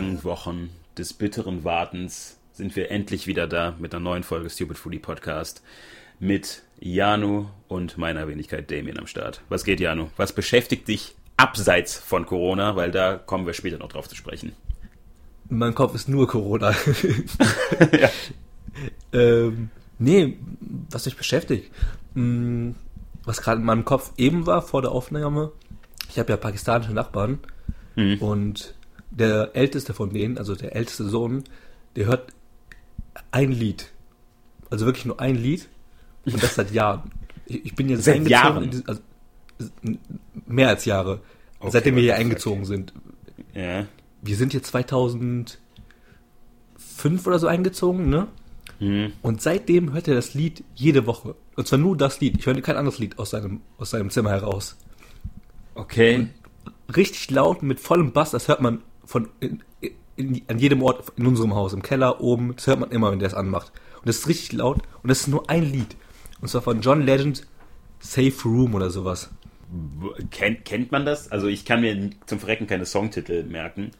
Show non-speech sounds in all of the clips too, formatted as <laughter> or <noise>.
langen Wochen des bitteren Wartens sind wir endlich wieder da mit einer neuen Folge Stupid Foodie Podcast mit Janu und meiner Wenigkeit Damien am Start. Was geht, Janu? Was beschäftigt dich abseits von Corona? Weil da kommen wir später noch drauf zu sprechen. Mein Kopf ist nur Corona. <laughs> ja. ähm, nee, was mich beschäftigt. Hm, was gerade in meinem Kopf eben war vor der Aufnahme. Ich habe ja pakistanische Nachbarn mhm. und der älteste von denen, also der älteste Sohn, der hört ein Lied. Also wirklich nur ein Lied. Und das seit Jahren. Ich, ich bin jetzt seit Jahren. Diese, also, mehr als Jahre. Okay, seitdem wir hier eingezogen sind. Ja. Wir sind hier 2005 oder so eingezogen, ne? Mhm. Und seitdem hört er das Lied jede Woche. Und zwar nur das Lied. Ich höre kein anderes Lied aus seinem, aus seinem Zimmer heraus. Okay. Und richtig laut, mit vollem Bass, das hört man von in, in, an jedem Ort in unserem Haus, im Keller, oben, das hört man immer, wenn der es anmacht. Und das ist richtig laut und das ist nur ein Lied. Und zwar von John Legend, Safe Room oder sowas. Kennt, kennt man das? Also ich kann mir zum Verrecken keine Songtitel merken.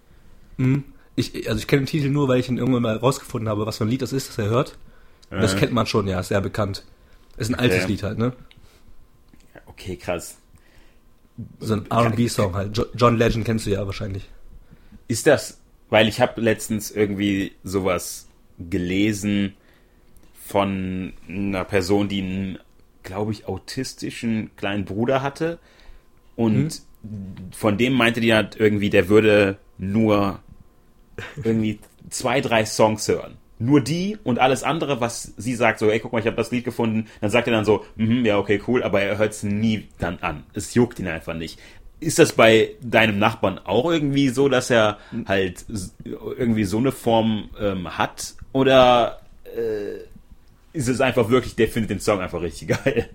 Mhm. Ich, also ich kenne den Titel nur, weil ich ihn irgendwann mal rausgefunden habe, was für ein Lied das ist, das er hört. Und das kennt man schon, ja, ist sehr bekannt. Ist ein okay. altes Lied halt, ne? Okay, krass. So ein R&B-Song halt. John Legend kennst du ja wahrscheinlich. Ist das, weil ich habe letztens irgendwie sowas gelesen von einer Person, die einen, glaube ich, autistischen kleinen Bruder hatte und mhm. von dem meinte die halt irgendwie, der würde nur irgendwie zwei, drei Songs hören. Nur die und alles andere, was sie sagt, so, ey, guck mal, ich habe das Lied gefunden, dann sagt er dann so, mm, ja, okay, cool, aber er hört es nie dann an. Es juckt ihn einfach nicht. Ist das bei deinem Nachbarn auch irgendwie so, dass er halt irgendwie so eine Form ähm, hat? Oder äh, ist es einfach wirklich, der findet den Song einfach richtig <laughs> geil?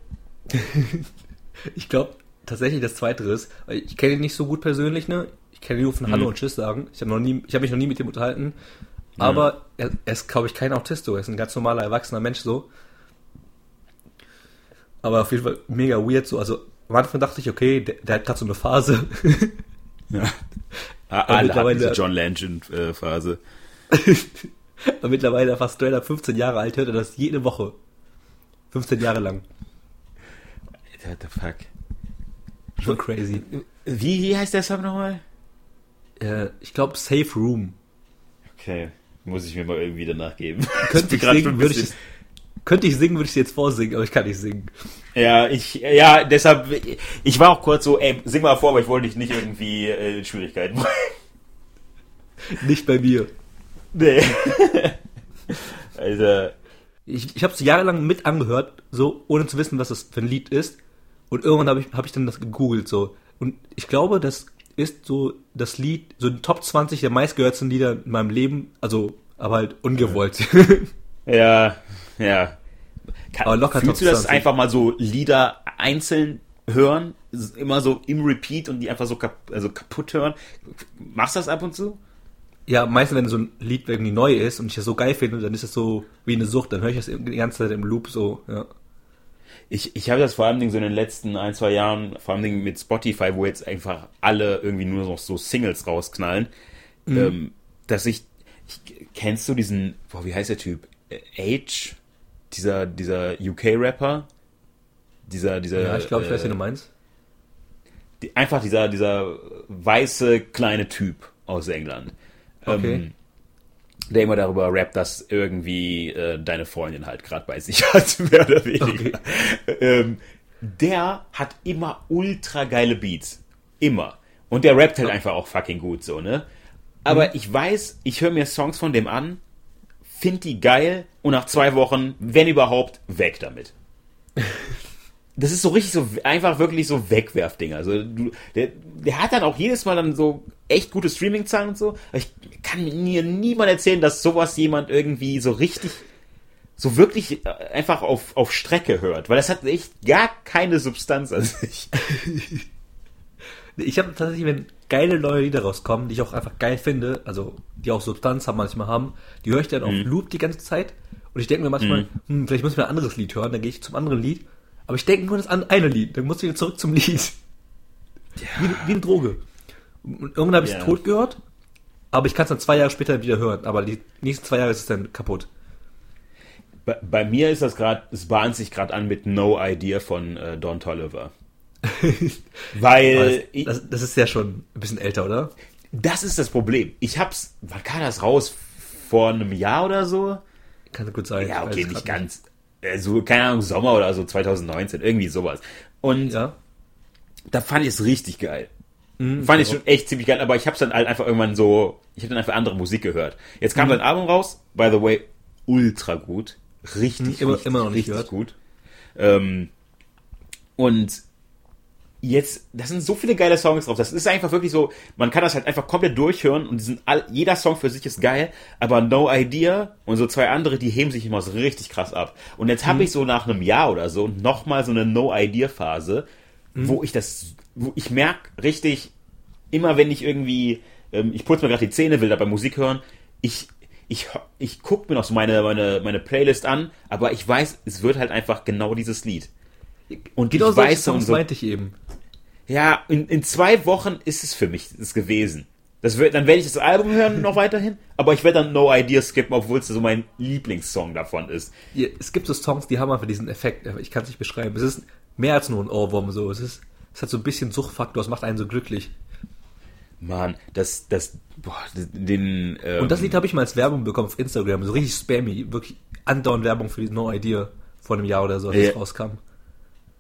ich glaube tatsächlich das Zweite ist, weil ich kenne ihn nicht so gut persönlich, ne? Ich kenne ihn nur von Hallo mhm. und Tschüss sagen. Ich habe noch nie, ich habe mich noch nie mit ihm unterhalten. Aber er, er ist, glaube ich, kein Autist, er ist ein ganz normaler, erwachsener Mensch so. Aber auf jeden Fall mega weird so. Also am Anfang dachte ich, okay, der, der hat gerade so eine Phase. <laughs> ja. Alle haben diese John Legend-Phase. <laughs> Aber mittlerweile fast 15 Jahre alt, hört er das jede Woche. 15 Jahre lang. What the fuck? Schon crazy. Wie, wie heißt der Song nochmal? Äh, ich glaube Safe Room. Okay, muss ich mir mal irgendwie danach geben. Könnte ich, singen, würde ich, könnte ich singen, würde ich es jetzt vorsingen, aber ich kann nicht singen. Ja, ich, ja, deshalb, ich war auch kurz so, ey, sing mal vor, aber ich wollte dich nicht irgendwie äh, in Schwierigkeiten bringen. Nicht bei mir. Nee. <laughs> also. Ich, ich habe es jahrelang mit angehört, so, ohne zu wissen, was das für ein Lied ist. Und irgendwann habe ich, hab ich dann das gegoogelt, so. Und ich glaube, das ist so das Lied, so ein Top 20 der meistgehörten Lieder in meinem Leben, also, aber halt ungewollt. Ja, <laughs> ja. Kann, aber locker fühlst du das 20. einfach mal so Lieder einzeln hören, immer so im Repeat und die einfach so kap also kaputt hören? Machst du das ab und zu? Ja, meistens, wenn so ein Lied irgendwie neu ist und ich das so geil finde, dann ist das so wie eine Sucht, dann höre ich das die ganze Zeit im Loop so, ja ich, ich habe das vor allem so in den letzten ein, zwei Jahren, vor allem mit Spotify, wo jetzt einfach alle irgendwie nur noch so Singles rausknallen, mhm. ähm, dass ich, ich, kennst du diesen, boah, wie heißt der Typ? Age? Dieser, dieser UK-Rapper? Dieser, dieser. Ja, ich glaube, ich weiß, wie du meinst. Die, einfach dieser, dieser weiße kleine Typ aus England. Okay. Ähm, der immer darüber rappt, dass irgendwie äh, deine Freundin halt gerade bei sich hat, <laughs> mehr oder weniger. Okay. Ähm, der hat immer ultra geile Beats. Immer. Und der rappt halt einfach auch fucking gut so, ne? Aber mhm. ich weiß, ich höre mir Songs von dem an, find die geil und nach zwei Wochen, wenn überhaupt, weg damit. <laughs> das ist so richtig so einfach wirklich so Wegwerfding. Also du, der, der hat dann auch jedes Mal dann so echt gute Streaming-Zahlen und so. Ich kann mir niemand erzählen, dass sowas jemand irgendwie so richtig, so wirklich äh, einfach auf, auf Strecke hört. Weil das hat echt gar keine Substanz an sich. <laughs> ich habe tatsächlich, wenn geile neue Lieder rauskommen, die ich auch einfach geil finde, also die auch Substanz haben manchmal haben, die höre ich dann auf mhm. Loop die ganze Zeit. Und ich denke mir manchmal, mhm. hm, vielleicht muss ich mir ein anderes Lied hören, dann gehe ich zum anderen Lied. Aber ich denke nur das eine Lied, dann muss ich wieder zurück zum Lied. Ja. Wie, wie eine Droge. Und irgendwann habe ich es ja. tot gehört Aber ich kann es dann zwei Jahre später wieder hören. Aber die nächsten zwei Jahre ist es dann kaputt. Bei, bei mir ist das gerade, es bahnt sich gerade an mit No Idea von äh, Don Tolliver. <laughs> Weil. Das, das, das, ist ja schon ein bisschen älter, oder? Das ist das Problem. Ich hab's, wann kam das raus? Vor einem Jahr oder so? Kann gut sein. Ja, okay, nicht ganz. Äh, so, keine Ahnung, Sommer oder so, 2019, irgendwie sowas. Und ja. da fand ich es richtig geil. Mhm, fand ich schon echt ziemlich geil, aber ich hab's dann halt einfach irgendwann so, ich habe dann einfach andere Musik gehört. Jetzt kam mhm. sein Album raus, by the way, ultra gut. Richtig, immer, richtig, immer noch nicht richtig gehört. gut. Ähm, und jetzt, das sind so viele geile Songs drauf. Das ist einfach wirklich so, man kann das halt einfach komplett durchhören und sind all, jeder Song für sich ist geil, aber No Idea und so zwei andere, die heben sich immer so richtig krass ab. Und jetzt habe mhm. ich so nach einem Jahr oder so nochmal so eine No Idea Phase, mhm. wo ich das, wo ich merke richtig, immer wenn ich irgendwie, ähm, ich putze mir gerade die Zähne, will dabei Musik hören, ich ich, ich gucke mir noch so meine, meine, meine Playlist an, aber ich weiß, es wird halt einfach genau dieses Lied. Und genau ich weiß Songs so, meinte ich eben. Ja, in, in zwei Wochen ist es für mich das gewesen. Das wird, dann werde ich das Album hören noch <laughs> weiterhin, aber ich werde dann No Idea skippen, obwohl es so mein Lieblingssong davon ist. Ja, es gibt so Songs, die haben einfach diesen Effekt, ich kann es nicht beschreiben. Es ist mehr als nur ein Ohrwurm so. Es ist, es hat so ein bisschen Suchtfaktor, es macht einen so glücklich. Mann, das, das, boah, den. Ähm Und das Lied habe ich mal als Werbung bekommen auf Instagram, so richtig spammy, wirklich andauernd Werbung für die No Idea vor einem Jahr oder so, als ja. es rauskam.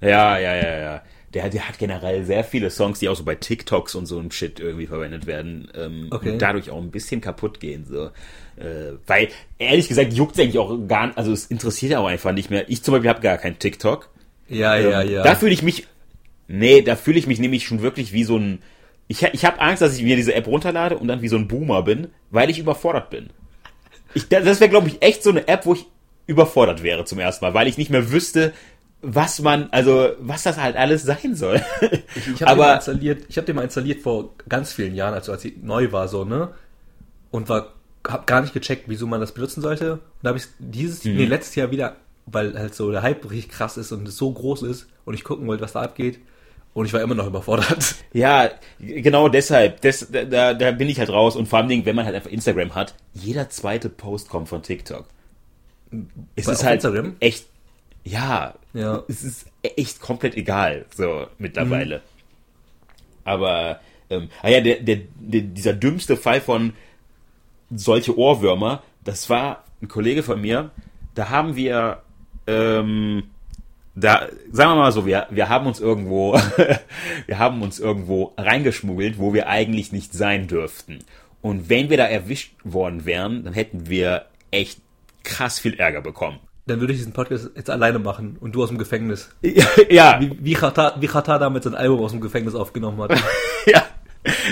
Ja, ja, ja, ja. Der, der hat generell sehr viele Songs, die auch so bei TikToks und so ein Shit irgendwie verwendet werden ähm, okay. und dadurch auch ein bisschen kaputt gehen. So. Äh, weil, ehrlich gesagt, juckt es eigentlich auch gar nicht, also es interessiert ja auch einfach nicht mehr. Ich zum Beispiel habe gar keinen TikTok. Ja, ähm, ja, ja. Da fühle ich mich, nee, da fühle ich mich nämlich schon wirklich wie so ein, ich, ich habe Angst, dass ich mir diese App runterlade und dann wie so ein Boomer bin, weil ich überfordert bin. Ich, das wäre, glaube ich, echt so eine App, wo ich überfordert wäre zum ersten Mal, weil ich nicht mehr wüsste, was man, also was das halt alles sein soll. ich ich habe den, mal installiert, ich hab den mal installiert vor ganz vielen Jahren, also als sie neu war, so, ne? Und war, hab gar nicht gecheckt, wieso man das benutzen sollte. Und da habe ich dieses, mhm. nee, letztes Jahr wieder, weil halt so der Hype richtig krass ist und es so groß ist und ich gucken wollte, was da abgeht, und ich war immer noch überfordert. <laughs> Ja, genau deshalb. Das, da, da bin ich halt raus. Und vor allem, wenn man halt einfach Instagram hat, jeder zweite Post kommt von TikTok. Es Bei ist halt Instagram? echt. Ja, ja, es ist echt komplett egal, so mittlerweile. Mhm. Aber, ähm, ah ja, der, der, der, dieser dümmste Fall von solche Ohrwürmer, das war ein Kollege von mir, da haben wir, ähm, da, sagen wir mal so, wir, wir haben uns irgendwo, <laughs> wir haben uns irgendwo reingeschmuggelt, wo wir eigentlich nicht sein dürften. Und wenn wir da erwischt worden wären, dann hätten wir echt krass viel Ärger bekommen. Dann würde ich diesen Podcast jetzt alleine machen und du aus dem Gefängnis. <laughs> ja. Wie, wie Chata, wie Chata damals sein Album aus dem Gefängnis aufgenommen hat. <laughs> ja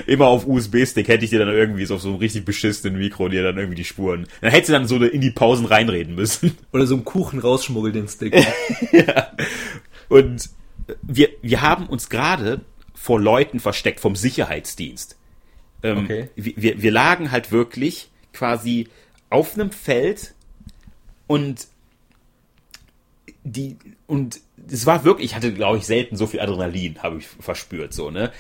immer auf USB-Stick hätte ich dir dann irgendwie so auf so einem richtig beschissenen Mikro dir dann irgendwie die Spuren. Dann hättest du dann so in die Pausen reinreden müssen. <laughs> Oder so einen Kuchen rausschmuggeln, den Stick. ja. Und wir, wir haben uns gerade vor Leuten versteckt vom Sicherheitsdienst. Ähm, okay. wir, wir lagen halt wirklich quasi auf einem Feld und die und es war wirklich, ich hatte glaube ich selten so viel Adrenalin, habe ich verspürt so, ne?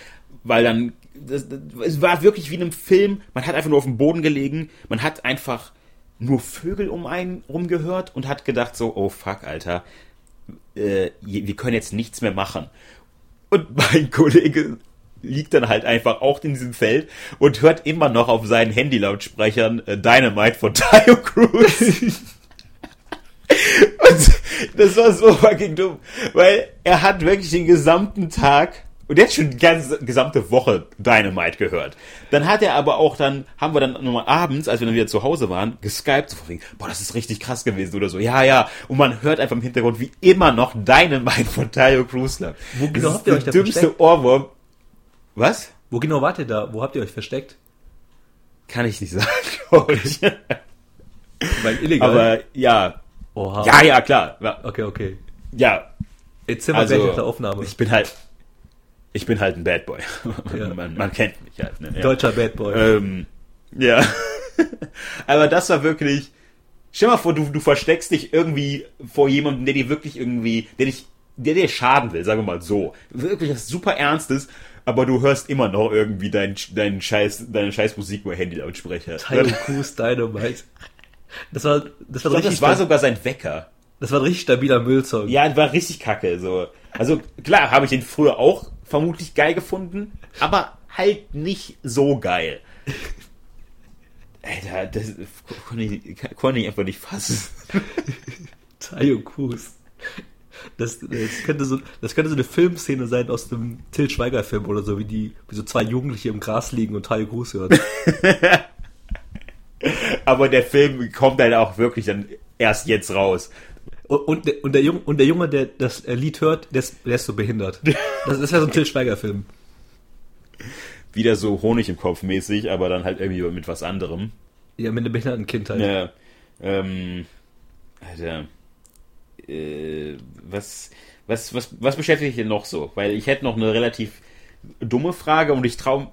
Weil dann das, das, es war wirklich wie in einem Film. Man hat einfach nur auf dem Boden gelegen. Man hat einfach nur Vögel um einen rumgehört und hat gedacht so, oh fuck, Alter, äh, wir können jetzt nichts mehr machen. Und <laughs> mein Kollege liegt dann halt einfach auch in diesem Feld und hört immer noch auf seinen Handy-Lautsprechern äh, Dynamite von <laughs> Tayo Cruz. <laughs> das war so fucking dumm, weil er hat wirklich den gesamten Tag und der hat schon die ganze gesamte Woche Dynamite gehört. Dann hat er aber auch dann, haben wir dann nochmal abends, als wir dann wieder zu Hause waren, geskypt, so von boah, das ist richtig krass gewesen oder so. Ja, ja. Und man hört einfach im Hintergrund, wie immer noch Dynamite von Tayo Cruz lag. Wo genau das habt ihr euch da dümmste versteckt? Ohrwurm. Was? Wo genau wart ihr da? Wo habt ihr euch versteckt? Kann ich nicht sagen, glaube ich. Weil illegal. Aber ja. Oha. Ja, ja, klar. Okay, okay. Ja. Jetzt sind wir also, gleich auf der Aufnahme. Ich bin halt, ich bin halt ein Bad Boy. Ja. <laughs> man, man, kennt mich halt. Ne? Deutscher Bad Boy. Ähm, ja. <laughs> Aber das war wirklich. Stell dir mal vor, du, du versteckst dich irgendwie vor jemandem, der dir wirklich irgendwie, der dich, der dir schaden will, sagen wir mal so. Wirklich was super Ernstes. aber du hörst immer noch irgendwie deinen dein Scheiß, deine scheiß Musik über Handy-Lautsprecher. Cruz Dynamite. Das war, das war Ich glaub, das war sogar sein Wecker. Das war ein richtig stabiler Müllsong. Ja, war richtig kacke. So. Also klar, habe ich den früher auch vermutlich geil gefunden, aber halt nicht so geil. <laughs> Alter, das konnte ich, konnte ich einfach nicht fassen. <laughs> Tayo Cruz. Das, das, könnte so, das könnte so eine Filmszene sein aus einem Till Schweiger-Film oder so, wie die, wie so zwei Jugendliche im Gras liegen und Tayo Cruz hören. <laughs> Aber der Film kommt halt auch wirklich dann erst jetzt raus. Und, und, der, und, der, Junge, und der Junge, der das Lied hört, der ist, der ist so behindert. Das, das wäre so ein Till Schweiger-Film. Wieder so Honig im Kopf mäßig, aber dann halt irgendwie mit was anderem. Ja, mit einer behinderten Kindheit. Ja. Ähm, Alter. Äh, was, was, was, was beschäftigt dich denn noch so? Weil ich hätte noch eine relativ dumme Frage und ich traue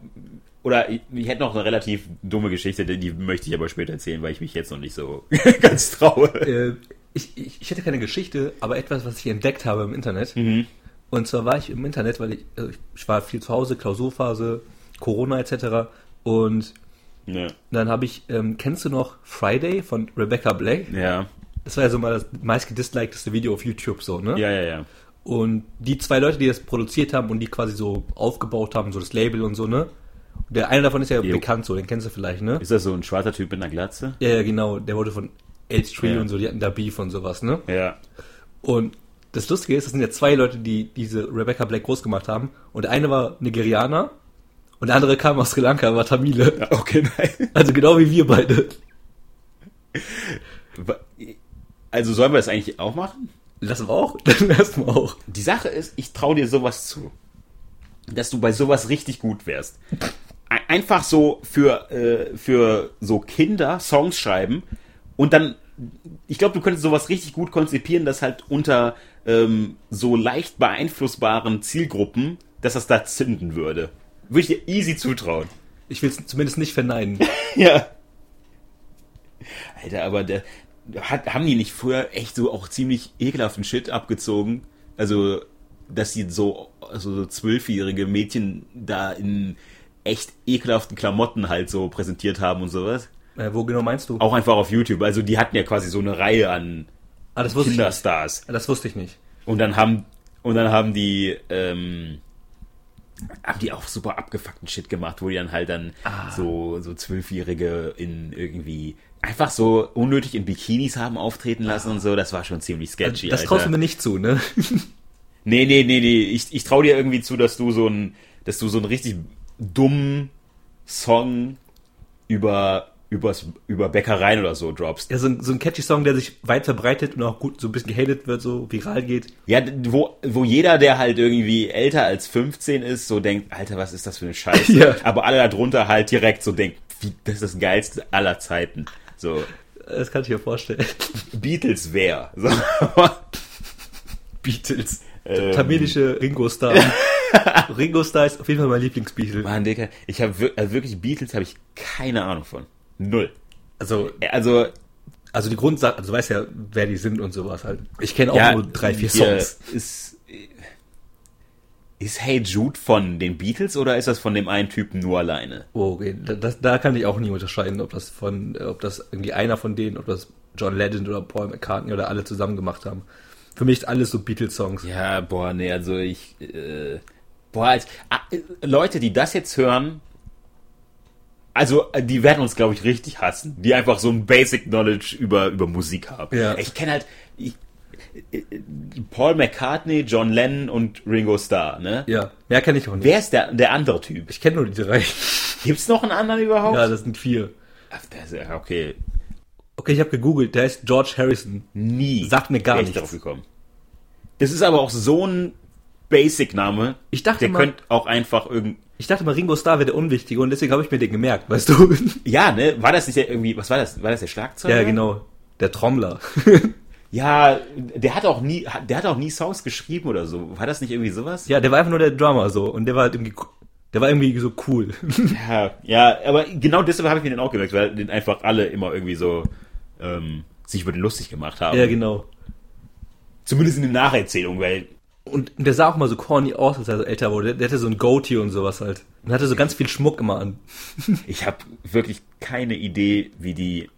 oder ich, ich, hätte noch eine relativ dumme Geschichte, die, möchte ich aber später erzählen, weil ich mich jetzt noch nicht so <laughs> ganz traue. Äh, ich, ich, ich, hätte keine Geschichte, aber etwas, was ich entdeckt habe im Internet. Mhm. Und zwar war ich im Internet, weil ich, also ich war viel zu Hause, Klausurphase, Corona etc. Und ja. dann habe ich, ähm, kennst du noch Friday von Rebecca Black? Ja. Das war ja so mal das meist gedislikedeste Video auf YouTube so, ne? Ja, ja, ja. Und die zwei Leute, die das produziert haben und die quasi so aufgebaut haben, so das Label und so, ne? Der eine davon ist ja jo. bekannt so, den kennst du vielleicht, ne? Ist das so ein schwarzer Typ mit einer Glatze? Ja, ja, genau. Der wurde von H3 ja. und so, die hatten da Beef und sowas, ne? Ja. Und das Lustige ist, das sind ja zwei Leute, die diese Rebecca Black groß gemacht haben. Und der eine war Nigerianer und der andere kam aus Sri Lanka, war Tamile. Ja, okay, nein. <laughs> Also genau wie wir beide. Also sollen wir das eigentlich auch machen? Lassen wir auch? <laughs> Dann erstmal auch. Die Sache ist, ich traue dir sowas zu. Dass du bei sowas richtig gut wärst. Einfach so für, äh, für so Kinder Songs schreiben und dann, ich glaube, du könntest sowas richtig gut konzipieren, dass halt unter ähm, so leicht beeinflussbaren Zielgruppen, dass das da zünden würde. Würde ich dir easy zutrauen. Ich will es zumindest nicht verneinen. <laughs> ja. Alter, aber der, hat, haben die nicht früher echt so auch ziemlich ekelhaften Shit abgezogen? Also, dass sie so, also so zwölfjährige Mädchen da in echt ekelhaften Klamotten halt so präsentiert haben und sowas. Äh, wo genau meinst du? Auch einfach auf YouTube. Also die hatten ja quasi so eine Reihe an ah, das Kinderstars. Das wusste ich nicht. Und dann haben und dann haben die ähm, haben die auch super abgefuckten Shit gemacht, wo die dann halt dann ah. so so zwölfjährige in irgendwie einfach so unnötig in Bikinis haben auftreten lassen ah. und so. Das war schon ziemlich sketchy. Das traust du mir nicht zu, ne? nee, nee, nee, nee. Ich, ich trau dir irgendwie zu, dass du so ein, dass du so einen richtig dummen Song über übers, über Bäckereien oder so droppst. Ja, so ein, so ein catchy Song, der sich weit verbreitet und auch gut so ein bisschen gehatet wird, so viral geht. Ja, wo, wo jeder, der halt irgendwie älter als 15 ist, so denkt, Alter, was ist das für eine Scheiße? <laughs> ja. Aber alle darunter halt direkt so denken, wie, das ist das geilste aller Zeiten. So. Das kann ich mir vorstellen. Beatles wer? So. <laughs> Beatles. Ähm. Tamilische Ringo Starr. <laughs> <laughs> Ringo Starr ist auf jeden Fall mein Lieblingsbeatle. Mann, Digga, ich habe also wirklich Beatles habe ich keine Ahnung von. Null. Also, also, also die Grundsache, also du weißt ja, wer die sind und sowas halt. Ich kenne auch ja, nur drei, vier Songs. Ist, ist Hey Jude von den Beatles oder ist das von dem einen Typen nur alleine? Oh, okay. Das, da kann ich auch nie unterscheiden, ob das von, ob das irgendwie einer von denen, ob das John Legend oder Paul McCartney oder alle zusammen gemacht haben. Für mich ist alles so Beatles-Songs. Ja, boah, nee, also ich, äh, boah, als, ah, Leute, die das jetzt hören, also die werden uns, glaube ich, richtig hassen, die einfach so ein Basic Knowledge über, über Musik haben. Ja. Ich kenne halt ich, Paul McCartney, John Lennon und Ringo Starr, ne? Ja, mehr kenne ich auch nicht. Wer ist der, der andere Typ? Ich kenne nur die drei. Gibt's noch einen anderen überhaupt? Ja, das sind vier. Ach, das okay. Okay, ich habe gegoogelt, der ist George Harrison. Nie. Sagt mir gar nichts. drauf gekommen. Das ist aber auch so ein Basic-Name. Ich dachte der mal, könnte auch einfach irgend ich dachte mal, Ringo Starr wäre der Unwichtige und deswegen habe ich mir den gemerkt, weißt du? <laughs> Ja, ne? War das nicht der irgendwie, was war das? War das der Schlagzeuger? Ja, genau. Der Trommler. <laughs> ja, der hat auch nie, der hat auch nie Songs geschrieben oder so. War das nicht irgendwie sowas? Ja, der war einfach nur der Drummer so und der war halt irgendwie, der war irgendwie so cool. <laughs> ja, ja, aber genau deshalb habe ich mir den auch gemerkt, weil den einfach alle immer irgendwie so ähm, sich über den lustig gemacht haben. Ja, genau. Zumindest in den Nacherzählungen, weil Und der sah auch mal so corny aus, als er so älter wurde. Der hatte so ein Goatee und sowas halt. Und hatte so ganz viel Schmuck immer an. <laughs> Ich habe wirklich keine Idee, wie die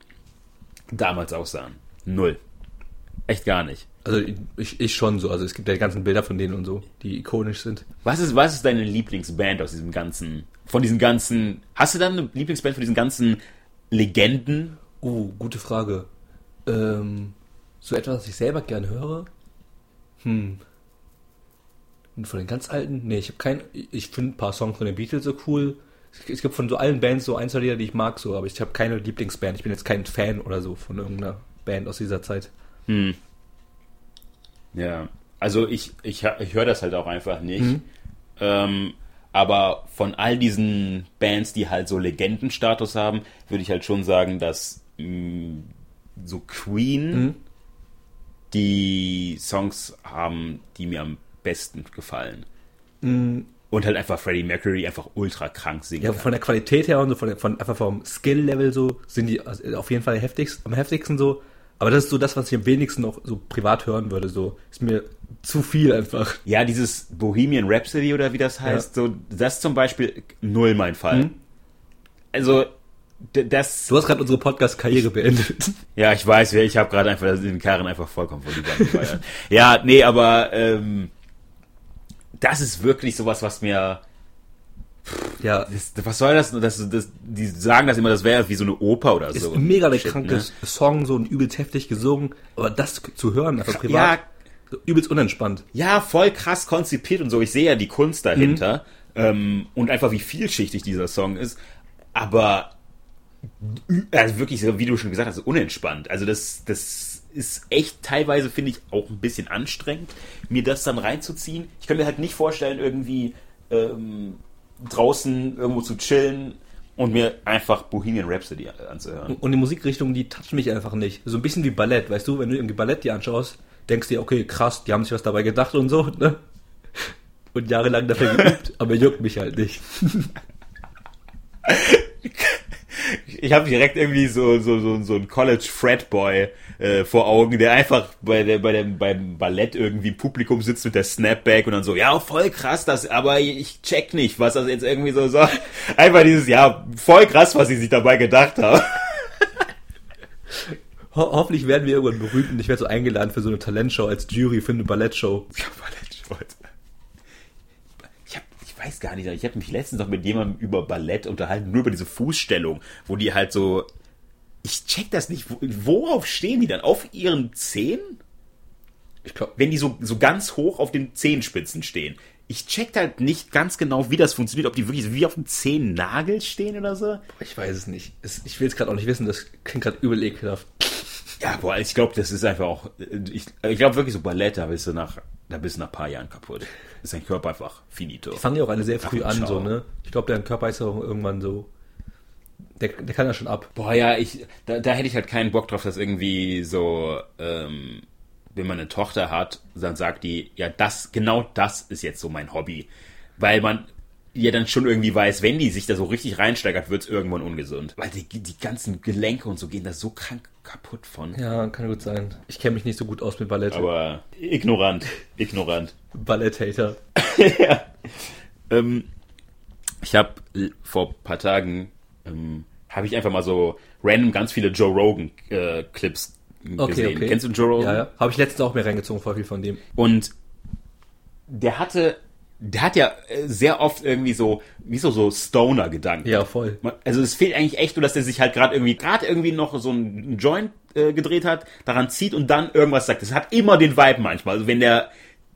damals aussahen. Null. Echt gar nicht. Also ich, ich schon so. Also es gibt ja die ganzen Bilder von denen und so, die ikonisch sind. Was ist, was ist deine Lieblingsband aus diesem ganzen, von diesen ganzen, hast du dann eine Lieblingsband von diesen ganzen Legenden? Oh, gute Frage. Ähm, so etwas, was ich selber gern höre? Hm. Und von den ganz alten? Nee, ich habe kein. Ich finde ein paar Songs von den Beatles so cool. Es gibt von so allen Bands so ein, zwei Lieder, die ich mag, so, aber ich habe keine Lieblingsband. Ich bin jetzt kein Fan oder so von irgendeiner Band aus dieser Zeit. Hm. Ja, also ich, ich, ich höre das halt auch einfach nicht. Mhm. Ähm, aber von all diesen Bands, die halt so Legendenstatus haben, würde ich halt schon sagen, dass mh, mm, so Queen mhm. die Songs haben, die mir am besten gefallen. Mhm. Und halt einfach Freddie Mercury einfach ultra krank singen. Ja, von der Qualität her und so, von, von einfach vom Skill-Level so, sind die also auf jeden Fall heftigst, am heftigsten so. Aber das ist so das, was ich am wenigsten noch so privat hören würde. So ist mir zu viel einfach. Ja, dieses Bohemian Rhapsody oder wie das heißt, ja. so das zum Beispiel null mein Fall. Mhm. Also das. Du hast gerade unsere Podcast-Karriere beendet. Ja, ich weiß, ich habe gerade einfach den Karren einfach vollkommen vor die Wand Ja, nee, aber ähm, das ist wirklich sowas, was mir ja, das, was soll das? das, das? Die sagen das immer, das wäre wie so eine Oper oder so. Ist mega der kranke ne? Song, so ein übelst heftig gesungen, aber das zu hören, einfach privat, ja, übelst unentspannt. Ja, voll krass konzipiert und so. Ich sehe ja die Kunst dahinter mhm. ähm, und einfach wie vielschichtig dieser Song ist, aber also wirklich, wie du schon gesagt hast, unentspannt. Also das, das ist echt teilweise, finde ich, auch ein bisschen anstrengend, mir das dann reinzuziehen. Ich kann mir halt nicht vorstellen, irgendwie ähm, draußen irgendwo zu chillen und mir einfach Bohemian Rhapsody anzuhören. Und die Musikrichtung, die toucht mich einfach nicht. So ein bisschen wie Ballett, weißt du, wenn du irgendwie Ballett dir anschaust, denkst du dir, okay, krass, die haben sich was dabei gedacht und so, ne? Und jahrelang dafür geübt, <laughs> aber juckt mich halt nicht. ich habe direkt irgendwie so, so, so, so ein College Frat Boy äh, vor Augen, der einfach bei der, bei dem, beim Ballett irgendwie im Publikum sitzt mit der Snapback und dann so, ja, voll krass, das, aber ich check nicht, was das jetzt irgendwie so so. <laughs> Einfach dieses, ja, voll krass, was sie sich dabei gedacht haben. <laughs> Ho hoffentlich werden wir irgendwann berühmt und ich werde so eingeladen für so eine Talentshow als Jury für eine Ballettshow. Ja, Ballettshow. Ich, hab, ich weiß gar nicht, ich habe mich letztens noch mit jemandem über Ballett unterhalten, nur über diese Fußstellung, wo die halt so ich check das nicht. Worauf stehen die dann? Auf ihren Zehen? Ich glaube, wenn die so, so ganz hoch auf den Zehenspitzen stehen. Ich check halt nicht ganz genau, wie das funktioniert, ob die wirklich wie auf dem Zehennagel stehen oder so. Ich weiß es nicht. Ich will es gerade auch nicht wissen, das klingt gerade übel ekelhaft. Ja, boah, ich glaube, das ist einfach auch. Ich, ich glaube wirklich so Ballett, da bist du nach, da bist du nach ein paar Jahren kaputt. Ist dein Körper einfach finito. Die fangen ja auch alle sehr früh an, so, ne? Ich glaube, dein Körper ist auch irgendwann so der, der kann ja schon ab. Boah, ja, ich, da, da hätte ich halt keinen Bock drauf, dass irgendwie so, ähm, wenn man eine Tochter hat, dann sagt die, ja, das, genau das ist jetzt so mein Hobby. Weil man ja dann schon irgendwie weiß, wenn die sich da so richtig reinsteigert, wird es irgendwann ungesund. Weil die, die ganzen Gelenke und so gehen da so krank kaputt von. Ja, kann gut sein. Ich kenne mich nicht so gut aus mit Ballett. Aber ignorant, ignorant. Ballett-Hater. <laughs> ja. Ähm, ich habe vor ein paar Tagen ähm, habe ich einfach mal so random ganz viele Joe Rogan äh, Clips okay, gesehen. Okay. Kennst du Joe Rogan? Ja, ja. Habe ich letztens auch mir reingezogen, voll viel von dem. Und der hatte, der hat ja äh, sehr oft irgendwie so, wie so, so Stoner-Gedanken. Ja, voll. Also es fehlt eigentlich echt nur, dass der sich halt gerade irgendwie, gerade irgendwie noch so ein Joint äh, gedreht hat, daran zieht und dann irgendwas sagt. Das hat immer den Vibe manchmal. Also wenn der,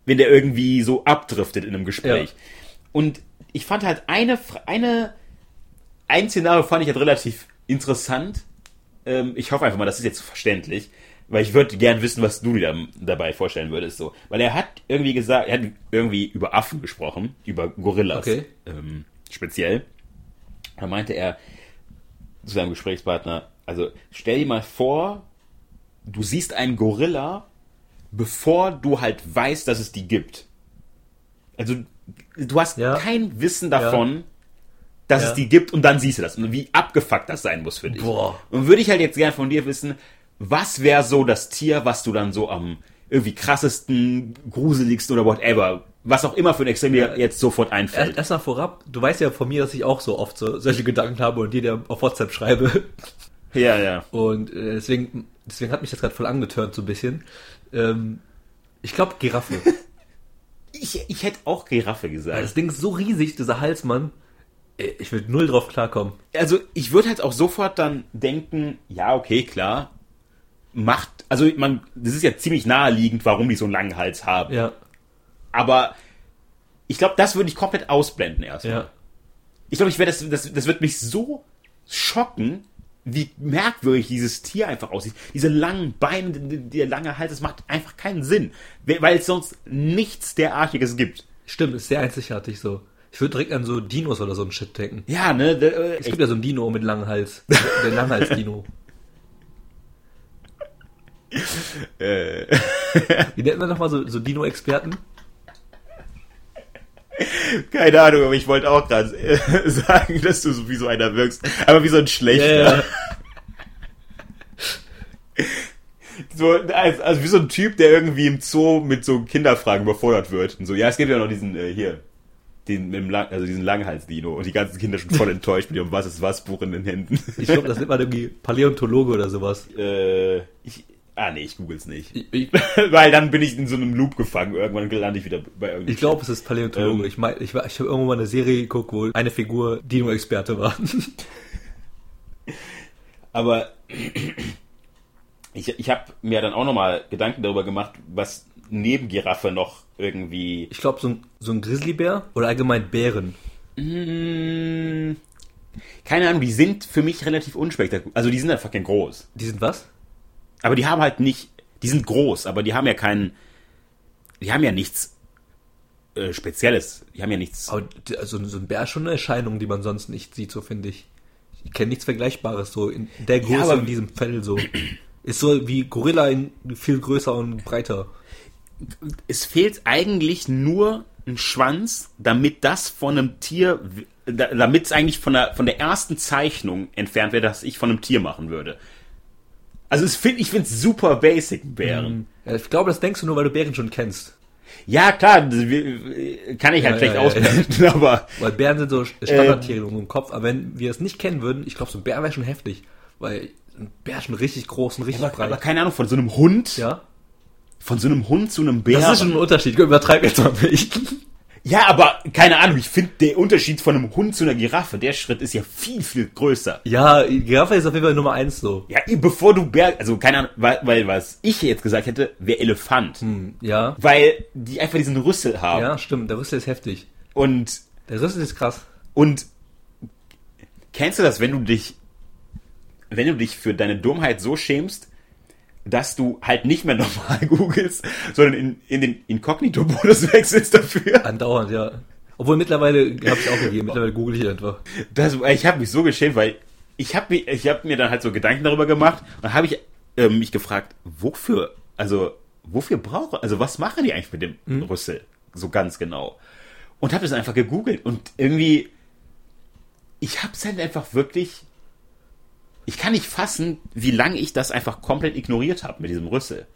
wenn der irgendwie so abdriftet in einem Gespräch. Ja. Und ich fand halt eine, eine ein Szenario fand ich halt relativ interessant. Ähm, ich hoffe einfach mal, das ist jetzt verständlich. Weil ich würde gern wissen, was du dir dabei vorstellen würdest. So. Weil er hat irgendwie gesagt, er hat irgendwie über Affen gesprochen, über Gorillas okay. ähm, speziell. Da meinte er zu seinem Gesprächspartner, also stell dir mal vor, du siehst einen Gorilla, bevor du halt weißt, dass es die gibt. Also du hast ja. kein Wissen davon, ja dass ja. es die gibt und dann siehst du das. Und wie abgefuckt das sein muss für dich. Boah. Und würde ich halt jetzt gern von dir wissen, was wäre so das Tier, was du dann so am irgendwie krassesten, gruseligsten oder whatever. Was auch immer für ein Extrem dir jetzt sofort einfällt. Erst, erstmal vorab, du weißt ja von mir, dass ich auch so oft so solche Gedanken habe und die dir auf WhatsApp schreibe. Ja, ja. Und äh, deswegen, deswegen hat mich das gerade voll angetört, so ein bisschen. Ähm, ich glaube, Giraffe. <laughs> Ich, ich hätte auch Giraffe gesagt. das Ding ist so riesig, dieser Halsmann. Ich würde null drauf klarkommen. also ich würde halt auch sofort dann denken, ja, okay, klar, macht, also man, das ist ja ziemlich naheliegend, warum die so einen langen Hals haben. Ja, Aber ich glaube, das würde ich komplett ausblenden erstmal. ja. Ich glaube, ich werde das, das, das wird mich so schocken, wie merkwürdig dieses Tier einfach aussieht. Diese langen Beine, der der lange Hals, das macht einfach keinen Sinn, weil es sonst nichts derartiges gibt. Stimmt, ist sehr einzigartig so. Ich würde direkt an so Dinos oder so ein Shit denken. Ja, ne? da- äh, Es gibt ja so einen Dino mit langem Hals. Der Langhals-Dino. <laughs> äh, Wie nennt man nochmal so, so Dino-Experten? keine Ahnung, aber ich wollte auch gerade äh, <laughs> sagen, dass du so wie so einer wirkst, aber wie so ein schlechter. <laughs> So, also, also wie so ein Typ, der irgendwie im Zoo mit so Kinderfragen überfordert wird. Und so, ja, es gibt ja noch diesen äh, hier, den dem Lang, also diesen Langhals-Dino und die ganzen Kinder schon voll <laughs> enttäuscht mit ihrem Was ist was Buch in den Händen. Ich glaube, das nennt man irgendwie Paläontologe oder sowas. äh, ich, ah nee, ich google's nicht. Ich, ich, <laughs> Weil dann bin ich in so einem Loop gefangen. Irgendwann lande ich wieder bei irgendeinem ich glaube, es ist Paläontologe. Ähm. ich mein, ich, ich habe irgendwo mal eine Serie geguckt, wo eine Figur Dino-Experte war. <laughs> Aber <clears throat> ich, ich habe mir dann auch nochmal Gedanken darüber gemacht, was neben Giraffe noch irgendwie. Ich glaube, so ein, so ein Grizzlybär oder allgemein Bären. Mm, keine Ahnung, die sind für mich relativ unspektakulär. Also die sind einfach kein groß. Die sind was? Aber die haben halt nicht. Die sind groß, aber die haben ja keinen. Die haben ja nichts äh, Spezielles. Die haben ja nichts. Aber also so ein Bär ist schon eine Erscheinung, die man sonst nicht sieht, so finde ich. Ich kenne nichts Vergleichbares so in der Größe aber- in diesem Fell so. Ist so wie Gorilla in viel größer und breiter. Es fehlt eigentlich nur ein Schwanz, damit das von einem Tier, da- damit es eigentlich von der, von der ersten Zeichnung entfernt wäre, dass ich von einem Tier machen würde. Also es find, ich finde es super basic, Bären. Ja, ich glaube, das denkst du nur, weil du Bären schon kennst. Ja, klar, kann ich halt Ja, schlecht ja, ja, ausblenden, <laughs> aber Weil Bären sind so Standardtiere in unserem Kopf, aber wenn wir es nicht kennen würden, ich glaube, so ein Bär wäre schon heftig. Weil ein Bär ist schon richtig groß und richtig aber, aber breit. keine Ahnung, von so einem Hund, Ja? Von so einem Hund zu einem Bär. Das ist schon ein Unterschied. Übertreib jetzt mal nicht. ja, aber keine Ahnung, ich finde der Unterschied von einem Hund zu einer Giraffe, der Schritt ist ja viel, viel größer. Ja, Giraffe ist auf jeden Fall Nummer eins so. Ja, bevor du Bär, also keine Ahnung, weil, weil was ich jetzt gesagt hätte, wäre Elefant. Ja. Weil die einfach diesen Rüssel haben. Ja, stimmt. Der Rüssel ist heftig. Und, Der Rüssel ist krass. und kennst du das, wenn du dich, wenn du dich für deine Dummheit so schämst, dass du halt nicht mehr normal <laughs> googelst, sondern in, in den Inkognito-Modus <laughs> wechselst dafür? Andauernd, ja. Obwohl mittlerweile habe ich auch gegeben. Mittlerweile google ich einfach. Das, ich habe mich so geschämt, weil ich habe mir, ich hab mir dann halt so Gedanken darüber gemacht und habe ich ähm, mich gefragt, wofür, also wofür brauche, also was machen die eigentlich mit dem Rüssel so ganz genau? Und habe das einfach gegoogelt und irgendwie, ich habe es halt einfach wirklich, ich kann nicht fassen, wie lange ich das einfach komplett ignoriert habe mit diesem Rüssel.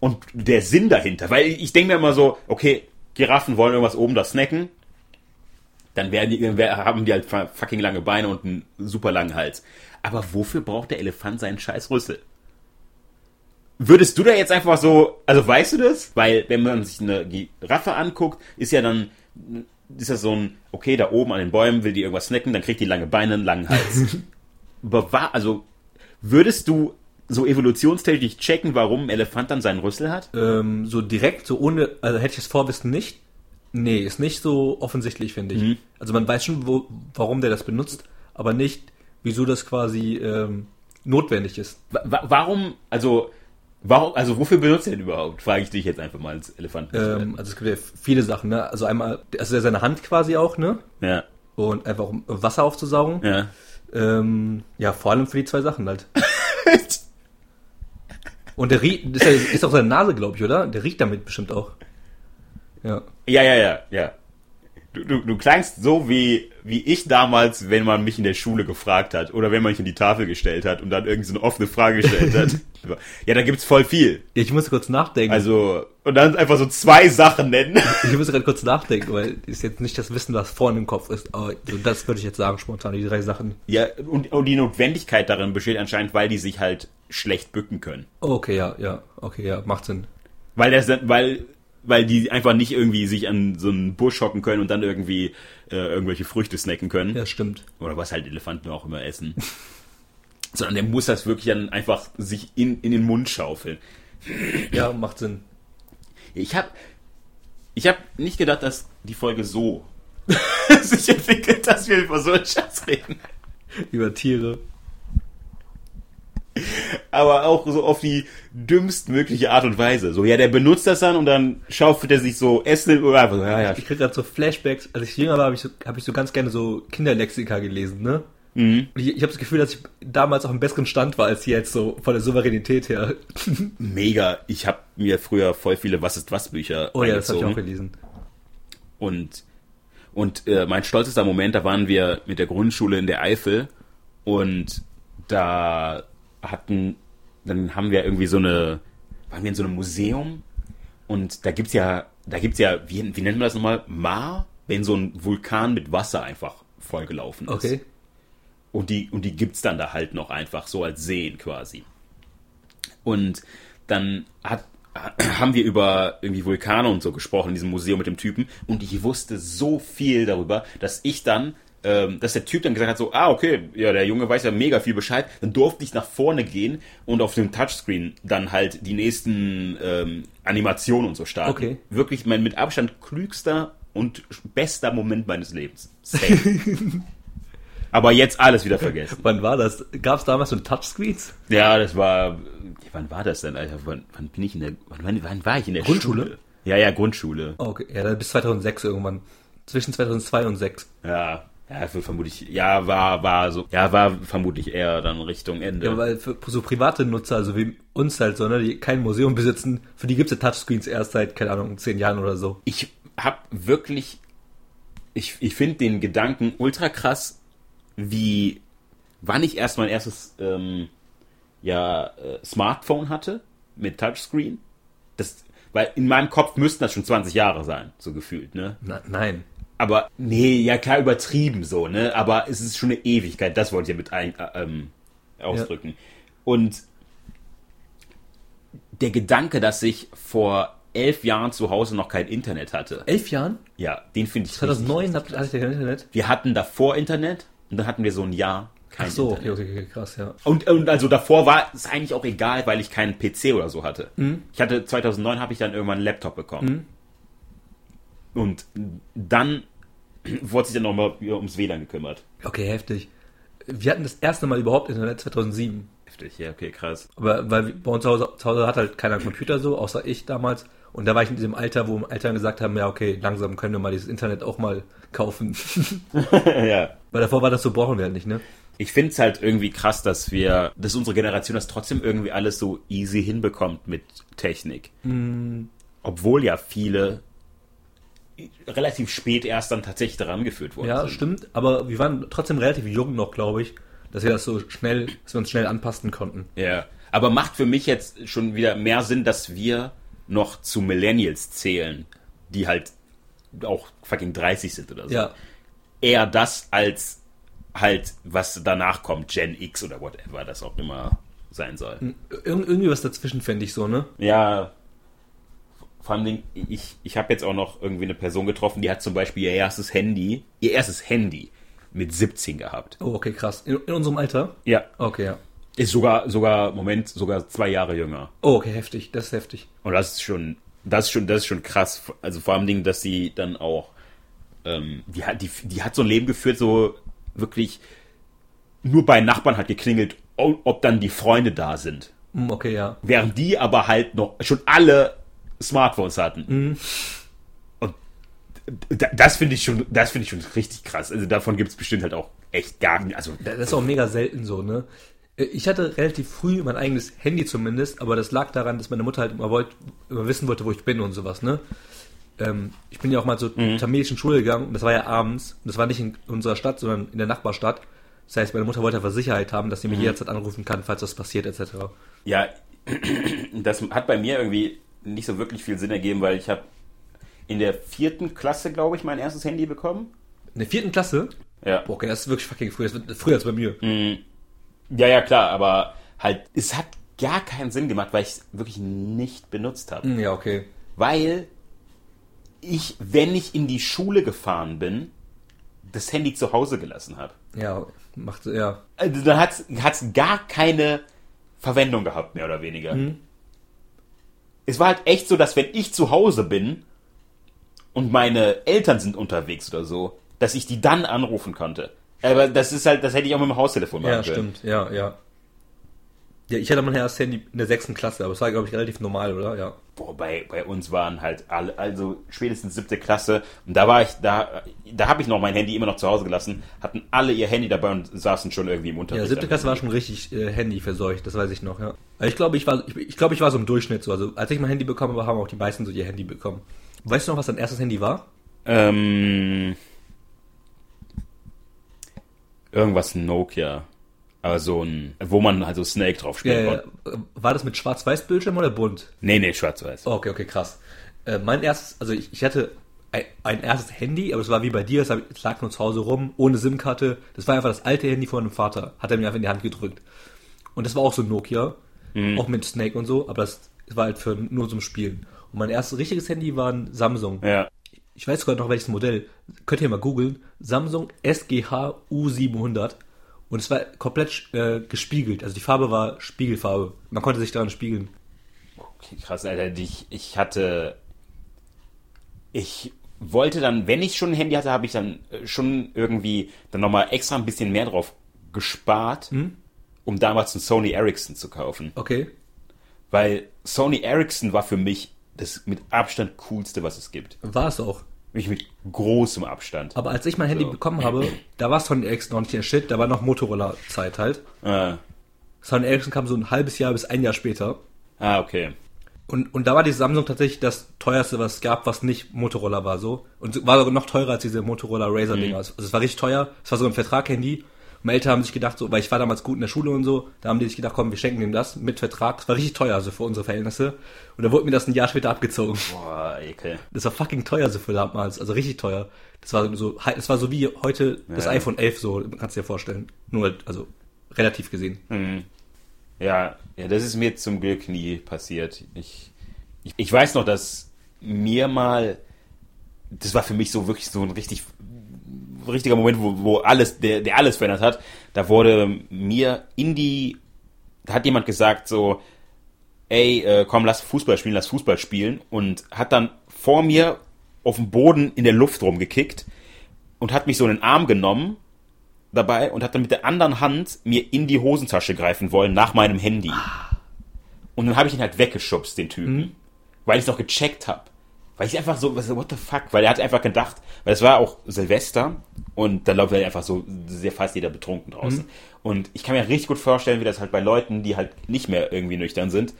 Und der Sinn dahinter, weil ich denke mir immer so, okay, Giraffen wollen irgendwas oben da snacken, dann werden die, haben die halt fucking lange Beine und einen super langen Hals. Aber wofür braucht der Elefant seinen scheiß Rüssel? Würdest du da jetzt einfach so, also weißt du das? Weil, wenn man sich eine Giraffe anguckt, ist ja dann, ist das so ein, okay, da oben an den Bäumen will die irgendwas snacken, dann kriegt die lange Beine, einen langen Hals. <laughs> War, also, würdest du so evolutionstechnisch checken, warum ein Elefant dann seinen Rüssel hat? Ähm, so direkt, so ohne, also hätte ich das Vorwissen nicht. Nee, ist nicht so offensichtlich, finde ich. Mhm. Also man weiß schon, wo, warum der das benutzt, aber nicht, wieso das quasi ähm, notwendig ist. Wa- wa- warum, also, warum, also wofür benutzt er den überhaupt? Frage ich dich jetzt einfach mal als Elefant. Ähm, also es gibt ja viele Sachen, ne? Also einmal, also seine Hand quasi auch, ne? ja, Und einfach um Wasser aufzusaugen. ja. Ähm, ja, vor allem für die zwei Sachen halt. Und der riecht, ist, ist auch seine Nase, glaube ich, oder? Der riecht damit bestimmt auch. Ja. Ja, ja, ja, ja. Du, du, du klangst so wie, wie ich damals, wenn man mich in der Schule gefragt hat oder wenn man mich in die Tafel gestellt hat und dann irgendwie so eine offene Frage gestellt hat. <laughs> ja, da gibt's voll viel. Ich muss kurz nachdenken. Also, und dann einfach so zwei Sachen nennen. Ich muss gerade kurz nachdenken, weil ist jetzt nicht das Wissen, was vorne im Kopf ist, aber so das würde ich jetzt sagen, spontan, die drei Sachen. Ja, und, und die Notwendigkeit darin besteht anscheinend, weil die sich halt schlecht bücken können. Okay, ja, ja, okay, ja, macht Sinn. Weil das, weil weil die einfach nicht irgendwie sich an so einen Busch hocken können und dann irgendwie äh, irgendwelche Früchte snacken können. Ja, stimmt. Oder was halt Elefanten auch immer essen. <laughs> Sondern der muss das wirklich dann einfach sich in, in den Mund schaufeln. Ja, macht Sinn. Ich habe ich hab nicht gedacht, dass die Folge so <laughs> sich entwickelt, dass wir über so einen Schatz reden. Über Tiere aber auch so auf die dümmstmögliche Art und Weise. So, ja, der benutzt das dann und dann schaufelt er sich so Essen oder einfach so, ja, ja. Ich krieg gerade so Flashbacks. Als ich jünger war, habe ich, so, hab ich so ganz gerne so Kinderlexika gelesen, ne? Mhm. Und ich, ich habe das Gefühl, dass ich damals auf einem besseren Stand war als jetzt, so von der Souveränität her. <laughs> Mega. Ich habe mir früher voll viele Was ist was Bücher Oh ja, das habe ich auch gelesen. Und, und äh, mein stolzester Moment, da waren wir mit der Grundschule in der Eifel und da hatten, dann haben wir irgendwie so eine, waren wir in so einem Museum und da gibt's ja, da gibt's ja, wie, wie nennt man das nochmal? Mar, wenn so ein Vulkan mit Wasser einfach vollgelaufen ist. Okay. Und die, und die gibt's dann da halt noch einfach so als Seen quasi. Und dann hat, <clears throat> haben wir über irgendwie Vulkane und so gesprochen in diesem Museum mit dem Typen und ich wusste so viel darüber, dass ich dann ähm, dass der Typ dann gesagt hat, so, ah, okay, ja, der Junge weiß ja mega viel Bescheid, dann durfte ich nach vorne gehen und auf dem Touchscreen dann halt die nächsten ähm, Animationen und so starten. Okay. Wirklich mein mit Abstand klügster und bester Moment meines Lebens. <laughs> Aber jetzt alles wieder vergessen. Wann war das? Gab es damals so Touchscreens? Ja, das war. Wann war das denn, Alter? Wann, wann bin ich in der. Wann, wann war ich in der Grundschule? Schule? Ja, ja, Grundschule. Okay, ja, bis 2006 irgendwann. Zwischen 2002 und 2006. Ja, ja, für vermutlich, ja, war, war so, ja, war vermutlich eher dann Richtung Ende. Ja, weil für so private Nutzer, also wie uns halt so, ne, die kein Museum besitzen, für die gibt's ja Touchscreens erst seit, keine Ahnung, zehn Jahren oder so. Ich hab wirklich, ich, ich finde den Gedanken ultra krass, wie, wann ich erst mein erstes, ähm, ja, äh, Smartphone hatte, mit Touchscreen. Das, weil in meinem Kopf müssten das schon 20 Jahre sein, so gefühlt, ne? Na, nein aber nee, ja klar übertrieben so, ne? Aber es ist schon eine Ewigkeit, das wollte ich ja mit ein, äh, ähm, ausdrücken. Ja. Und der Gedanke, dass ich vor elf Jahren zu Hause noch kein Internet hatte. Elf Jahren? Ja, den finde ich 2009 hatte ich kein Internet? Wir hatten davor Internet und dann hatten wir so ein Jahr kein Ach so, okay, okay, krass, ja. Und, und also davor war es eigentlich auch egal, weil ich keinen PC oder so hatte. Mhm. Ich hatte 2009 habe ich dann irgendwann einen Laptop bekommen. Mhm. Und dann <clears throat> wurde sich dann nochmal ums WLAN gekümmert. Okay, heftig. Wir hatten das erste Mal überhaupt Internet 2007. Heftig, ja, okay, krass. Aber weil bei uns zu Hause, zu Hause hat halt keiner einen Computer so, außer ich damals. Und da war ich in diesem Alter, wo Eltern gesagt haben, ja, okay, langsam können wir mal dieses Internet auch mal kaufen. <laughs> <laughs> ja. Weil davor war das so, brauchen wir halt nicht, ne? Ich finde es halt irgendwie krass, dass wir, dass unsere Generation das trotzdem irgendwie alles so easy hinbekommt mit Technik. Mm. Obwohl ja viele relativ spät erst dann tatsächlich daran geführt worden ja, sind. Ja, stimmt, aber wir waren trotzdem relativ jung noch, glaube ich, dass wir das so schnell, dass wir uns schnell anpassen konnten. Ja, aber macht für mich jetzt schon wieder mehr Sinn, dass wir noch zu Millennials zählen, die halt auch fucking 30 sind oder so. Ja. Eher das als halt, was danach kommt, Gen X oder whatever das auch immer sein soll. Ir irgendwie was dazwischen fände ich so, ne? Ja, vor allem, ich, ich habe jetzt auch noch irgendwie eine Person getroffen, die hat zum Beispiel ihr erstes Handy, ihr erstes Handy mit 17 gehabt. Oh, okay, krass. In, in unserem Alter? Ja. Okay, ja. Ist sogar, sogar, Moment, sogar zwei Jahre jünger. Oh, okay, heftig. Das ist heftig. Und das ist schon, das ist schon, das ist schon krass. Also vor allem, dass sie dann auch, ähm, die hat, die, die hat so ein Leben geführt, so wirklich nur bei Nachbarn hat geklingelt, ob dann die Freunde da sind. Hm, okay, ja. Während die aber halt noch schon alle Smartphones hatten. Mhm. Und das finde ich schon, das finde ich schon richtig krass. Also davon gibt es bestimmt halt auch echt gar nicht. Also das ist auch mega selten so, ne? Ich hatte relativ früh mein eigenes Handy zumindest, aber das lag daran, dass meine Mutter halt immer, wollt, immer wissen wollte, wo ich bin und sowas, ne? ähm, ich bin ja auch mal zur mhm. tamilischen Schule gegangen und das war ja abends. Und das war nicht in unserer Stadt, sondern in der Nachbarstadt. Das heißt, meine Mutter wollte einfach Sicherheit haben, dass sie mich mhm. jederzeit anrufen kann, falls was passiert, etc. Ja, <clears throat> das hat bei mir irgendwie nicht so wirklich viel Sinn ergeben, weil ich habe in der vierten Klasse, glaube ich, mein erstes Handy bekommen. In der vierten Klasse? Ja. Boah, okay, das ist wirklich fucking früh. Das wird früher als bei mir. Mhm. Ja, ja, klar, aber halt, es hat gar keinen Sinn gemacht, weil ich es wirklich nicht benutzt habe. Mhm, ja, okay. Weil ich, wenn ich in die Schule gefahren bin, das Handy zu Hause gelassen habe. Ja, macht, ja. Also, dann hat es gar keine Verwendung gehabt, mehr oder weniger. Mhm. Es war halt echt so, dass wenn ich zu Hause bin und meine Eltern sind unterwegs oder so, dass ich die dann anrufen konnte. Aber das ist halt, das hätte ich auch mit dem Haustelefon machen können. Ja, stimmt, ja, ja. Ja, ich hatte mein erstes Handy in der sechsten Klasse, aber es war, glaube ich, relativ normal, oder? Ja. Boah, bei, bei uns waren halt alle, also spätestens siebte Klasse. Und da war ich, da, da habe ich noch mein Handy immer noch zu Hause gelassen, hatten alle ihr Handy dabei und saßen schon irgendwie im Unterricht. Ja, siebte Klasse war schon richtig äh, Handy verseucht, das weiß ich noch, ja. Ich glaube, ich war, ich, ich glaube, ich war so im Durchschnitt so. Also, als ich mein Handy bekommen habe, haben auch die meisten so ihr Handy bekommen. Weißt du noch, was dein erstes Handy war? Ähm, irgendwas Nokia. Aber so ein, wo man halt so Snake drauf spielen ja, ja. War das mit Schwarz-Weiß-Bildschirm oder bunt? Nee, nee, Schwarz-Weiß. Oh, okay, okay, krass. Äh, mein erstes, also ich, ich hatte ein, ein, erstes Handy, aber es war wie bei dir, es lag nur zu Hause rum, ohne SIM-Karte. Das war einfach das alte Handy von einem Vater, hat er mir einfach in die Hand gedrückt. Und das war auch so ein Nokia, mhm. auch mit Snake und so, aber das war halt für nur zum Spielen. Und mein erstes richtiges Handy war ein Samsung. Ja. Ich weiß sogar noch welches Modell. Könnt ihr mal googeln. Samsung SGH U700. Und es war komplett äh, gespiegelt. Also die Farbe war Spiegelfarbe. Man konnte sich daran spiegeln. Okay, krass, Alter. Ich, ich hatte. Ich wollte dann, wenn ich schon ein Handy hatte, habe ich dann äh, schon irgendwie dann nochmal extra ein bisschen mehr drauf gespart, hm? um damals ein Sony Ericsson zu kaufen. Okay. Weil Sony Ericsson war für mich das mit Abstand coolste, was es gibt. War es auch. Mich mit großem Abstand. Aber als ich mein Handy bekommen habe, <clears throat> da war Sony Ericsson noch nicht der Shit, da war noch Motorola-Zeit halt. Ah. Sony Ericsson kam so ein halbes Jahr bis ein Jahr später. Ah, okay. Und, und da war die Samsung tatsächlich das teuerste, was es gab, was nicht Motorola war so. Und war sogar noch teurer als diese Motorola Razer-Dinger. Mhm. Also es war richtig teuer. Es war so ein Vertrag-Handy. Meine Eltern haben sich gedacht, so, weil ich war damals gut in der Schule und so, da haben die sich gedacht, komm, wir schenken ihm das mit Vertrag. Das war richtig teuer, also für unsere Verhältnisse. Und da wurde mir das ein Jahr später abgezogen. Boah, ekel. Das war fucking teuer so für damals, also richtig teuer. Das war so, das war so wie heute das ja. iPhone 11 so, kannst du dir vorstellen. Nur, halt, also, relativ gesehen. Mhm. Ja, ja, das ist mir zum Glück nie passiert. Ich, ich, ich weiß noch, dass mir mal, das war für mich so wirklich so ein richtig richtiger Moment, wo, wo alles, der, der alles verändert hat. Da wurde mir in die, da hat jemand gesagt so, ey, äh, komm, lass Fußball spielen, lass Fußball spielen und hat dann vor mir auf dem Boden in der Luft rumgekickt und hat mich so in den Arm genommen dabei und hat dann mit der anderen Hand mir in die Hosentasche greifen wollen nach meinem Handy. Und dann habe ich ihn halt weggeschubst, den Typen, mhm. weil ich es noch gecheckt habe. Weil ich einfach so, what the fuck? Weil er hat einfach gedacht, weil es war auch Silvester und da läuft halt einfach so sehr fast jeder betrunken draußen. Mhm. Und ich kann mir richtig gut vorstellen, wie das halt bei Leuten, die halt nicht mehr irgendwie nüchtern sind,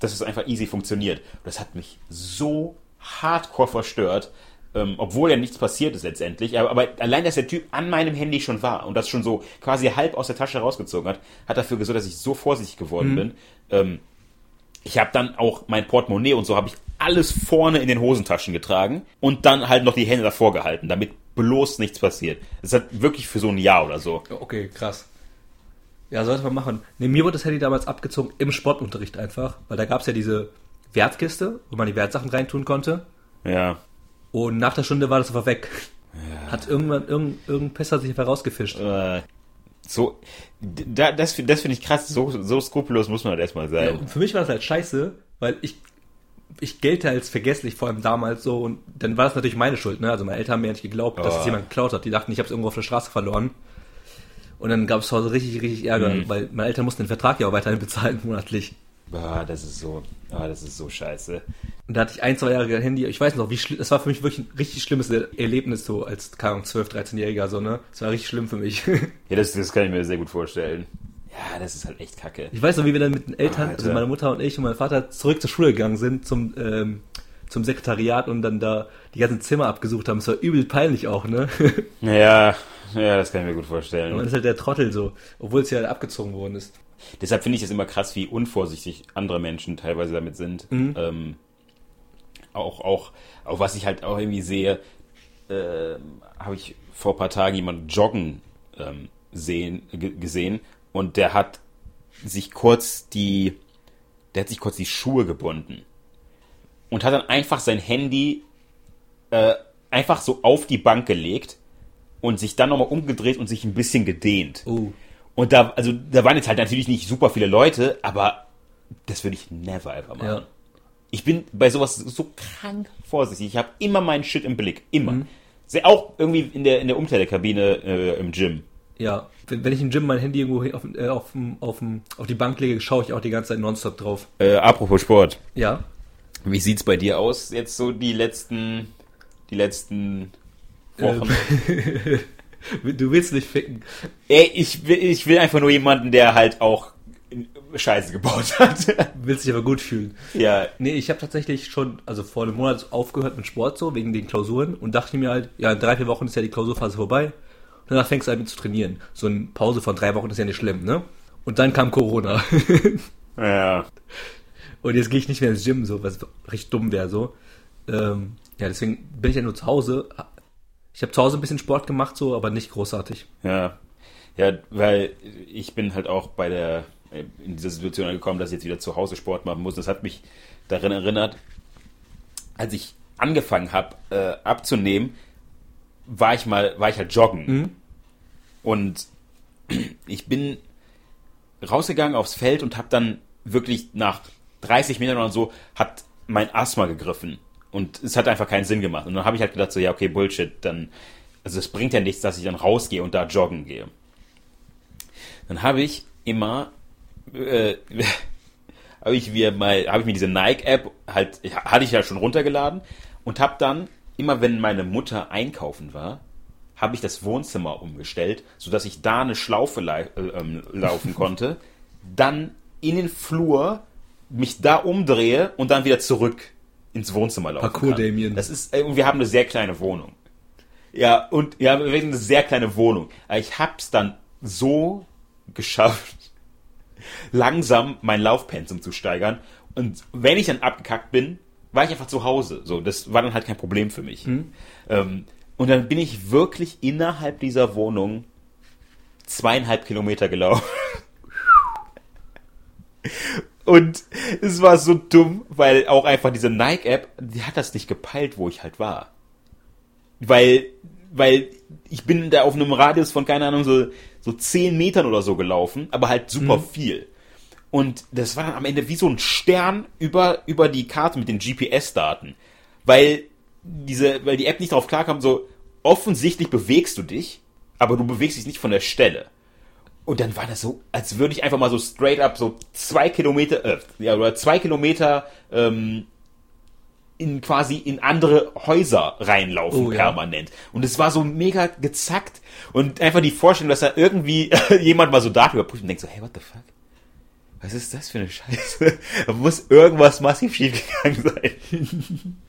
dass es einfach easy funktioniert. Und das hat mich so hardcore verstört, ähm, obwohl ja nichts passiert ist letztendlich. Aber, aber, allein, dass der Typ an meinem Handy schon war und das schon so quasi halb aus der Tasche rausgezogen hat, hat dafür gesorgt, dass ich so vorsichtig geworden mhm. bin. Ähm, ich habe dann auch mein Portemonnaie und so habe ich alles vorne in den Hosentaschen getragen und dann halt noch die Hände davor gehalten, damit bloß nichts passiert. Das hat wirklich für so ein Jahr oder so. Okay, krass. Ja, sollte man machen. Nee, mir wurde das Handy damals abgezogen im Sportunterricht einfach, weil da gab es ja diese Wertkiste, wo man die Wertsachen reintun konnte. Ja. Und nach der Stunde war das einfach weg. Ja. Hat irgendwann irgendein, irgendein Pisser sich einfach rausgefischt. Äh, so, da, das, das finde ich krass, so, so skrupellos muss man halt erstmal sein. Ja, für mich war das halt scheiße, weil ich, ich gelte als vergesslich, vor allem damals so, und dann war das natürlich meine Schuld, ne? Also meine Eltern haben mir nicht geglaubt, dass oh. es jemand geklaut hat. Die dachten, ich habe es irgendwo auf der Straße verloren. Und dann gab es zu Hause richtig, richtig Ärger, mhm. weil meine Eltern mussten den Vertrag ja auch weiterhin bezahlen <laughs> monatlich. Boah, das ist so, ah, das ist so scheiße. Und da hatte ich ein, zwei Jahre Handy. Ich weiß noch, wie schlimm, das war für mich wirklich ein richtig schlimmes Erlebnis so als, keine Ahnung, 12, 13-Jähriger so, ne? Das war richtig schlimm für mich. <laughs> ja, das, das kann ich mir sehr gut vorstellen. Ja, das ist halt echt kacke. Ich weiß noch, wie wir dann mit den Eltern, Alter. also meine Mutter und ich und mein Vater zurück zur Schule gegangen sind zum, ähm, zum Sekretariat und dann da die ganzen Zimmer abgesucht haben. Das war übel peinlich auch, ne? <laughs> Ja, ja, das kann ich mir gut vorstellen. Und man ist halt der Trottel so, obwohl es ja halt abgezogen worden ist. Deshalb finde ich es immer krass, wie unvorsichtig andere Menschen teilweise damit sind. Mhm. Ähm, auch, auch, auch was ich halt auch irgendwie sehe, äh, habe ich vor ein paar Tagen jemanden joggen ähm, sehen, gesehen und der hat sich kurz die, der hat sich kurz die Schuhe gebunden und hat dann einfach sein Handy äh, einfach so auf die Bank gelegt und sich dann nochmal umgedreht und sich ein bisschen gedehnt. Oh. Und da, also da waren jetzt halt natürlich nicht super viele Leute, aber das würde ich never ever machen. Ja. Ich bin bei sowas so krank vorsichtig. Ich habe immer meinen Shit im Blick. Immer. Mhm. Auch irgendwie in der, in der Umkleidekabine äh, im Gym. Ja, wenn, wenn ich im Gym mein Handy irgendwo auf, äh, auf, auf, auf die Bank lege, schaue ich auch die ganze Zeit nonstop drauf. Äh, apropos Sport. Ja. Wie sieht's bei dir aus jetzt so die letzten, die letzten Wochen? Ähm. <laughs> du willst nicht ficken. Ey, ich will, ich will einfach nur jemanden, der halt auch Scheiße gebaut hat. <laughs> Willst dich aber gut fühlen. Ja. Nee, ich habe tatsächlich schon, also vor einem Monat aufgehört mit Sport so, wegen den Klausuren und dachte mir halt, ja, in drei, vier Wochen ist ja die Klausurphase vorbei. Danach fängst du halt mit zu trainieren. So eine Pause von drei Wochen ist ja nicht schlimm, ne? Und dann kam Corona. <laughs> ja. Und jetzt gehe ich nicht mehr ins Gym, so, was recht dumm wäre, so. Ähm, ja, deswegen bin ich ja nur zu Hause. Ich habe zu Hause ein bisschen Sport gemacht, so, aber nicht großartig. Ja. Ja, weil ich bin halt auch bei der in dieser Situation angekommen, dass ich jetzt wieder zu Hause Sport machen muss. Das hat mich daran erinnert, als ich angefangen habe äh, abzunehmen, war ich mal, war ich halt joggen. Mhm. Und ich bin rausgegangen aufs Feld und habe dann wirklich nach 30 Metern oder so hat mein Asthma gegriffen. Und es hat einfach keinen Sinn gemacht. Und dann habe ich halt gedacht, so, ja, okay, Bullshit, dann, also es bringt ja nichts, dass ich dann rausgehe und da joggen gehe. Dann habe ich immer äh, <laughs> habe ich mir mal, habe ich mir diese Nike-App halt, hatte ich ja schon runtergeladen und habe dann immer, wenn meine Mutter einkaufen war, habe ich das Wohnzimmer umgestellt, sodass ich da eine Schlaufe äh, ähm, laufen <laughs> konnte, dann in den Flur mich da umdrehe und dann wieder zurück ins Wohnzimmer laufen Parcours kann. Damien. Das ist, äh, und wir haben eine sehr kleine Wohnung. Ja, und ja, wir haben eine sehr kleine Wohnung. Ich hab's dann so geschafft, <laughs> langsam mein Laufpensum zu steigern. Und wenn ich dann abgekackt bin, war ich einfach zu Hause. So, das war dann halt kein Problem für mich. Mhm. Ähm, und dann bin ich wirklich innerhalb dieser Wohnung zweieinhalb Kilometer gelaufen. <laughs> Und es war so dumm, weil auch einfach diese Nike-App, die hat das nicht gepeilt, wo ich halt war. Weil, weil ich bin da auf einem Radius von, keine Ahnung, so so zehn Metern oder so gelaufen, aber halt super mhm. viel. Und das war dann am Ende wie so ein Stern über, über die Karte mit den GPS-Daten. Weil diese, weil die App nicht darauf klarkam, so offensichtlich bewegst du dich, aber du bewegst dich nicht von der Stelle. Und dann war das so, als würde ich einfach mal so straight up so zwei Kilometer, äh, ja, oder zwei Kilometer ähm, in quasi in andere Häuser reinlaufen oh, permanent. Ja. Und es war so mega gezackt und einfach die Vorstellung, dass da irgendwie <laughs> jemand mal so da überprüft und denkt so, hey, what the fuck? Was ist das für eine Scheiße? Da muss irgendwas massiv schief gegangen sein. <laughs>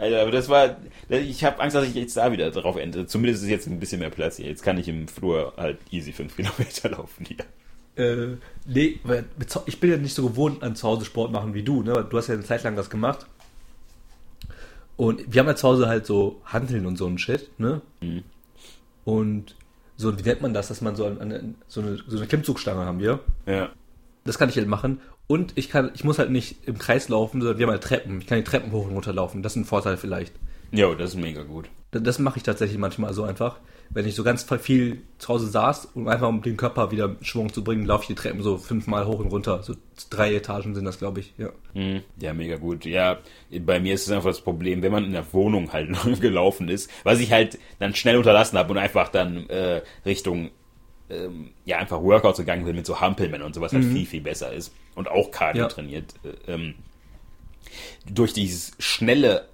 Also, aber das war, ich habe Angst, dass ich jetzt da wieder drauf ende. Zumindest ist jetzt ein bisschen mehr Platz hier. Jetzt kann ich im Flur halt easy fünf Kilometer <laughs> laufen hier. Äh, nee, weil ich bin ja nicht so gewohnt an zu Hause Sport machen wie du, ne? Du hast ja eine Zeit lang das gemacht. Und wir haben ja zu Hause halt so Handeln und so ein Shit, ne? Mhm. Und so, wie nennt man das, dass man so eine, so eine, so eine Klimmzugstange haben wir? Ja. Das kann ich halt machen. Und ich kann, ich muss halt nicht im Kreis laufen, sondern wir haben halt Treppen. Ich kann die Treppen hoch und runter laufen. Das ist ein Vorteil vielleicht. Jo, das ist mega gut. Das, das mache ich tatsächlich manchmal so einfach wenn ich so ganz viel zu Hause saß, um einfach um den Körper wieder in Schwung zu bringen, laufe ich die Treppen so fünfmal hoch und runter. So drei Etagen sind das, glaube ich, ja. Mhm. Ja, mega gut. Ja, bei mir ist es einfach das Problem, wenn man in der Wohnung halt <laughs> gelaufen ist, was ich halt dann schnell unterlassen habe und einfach dann äh, Richtung ähm, ja, einfach Workouts gegangen bin mit so Hampelmännern und sowas, halt mhm. viel, viel besser ist. Und auch Cardio ja. trainiert. Äh, ähm, durch dieses schnelle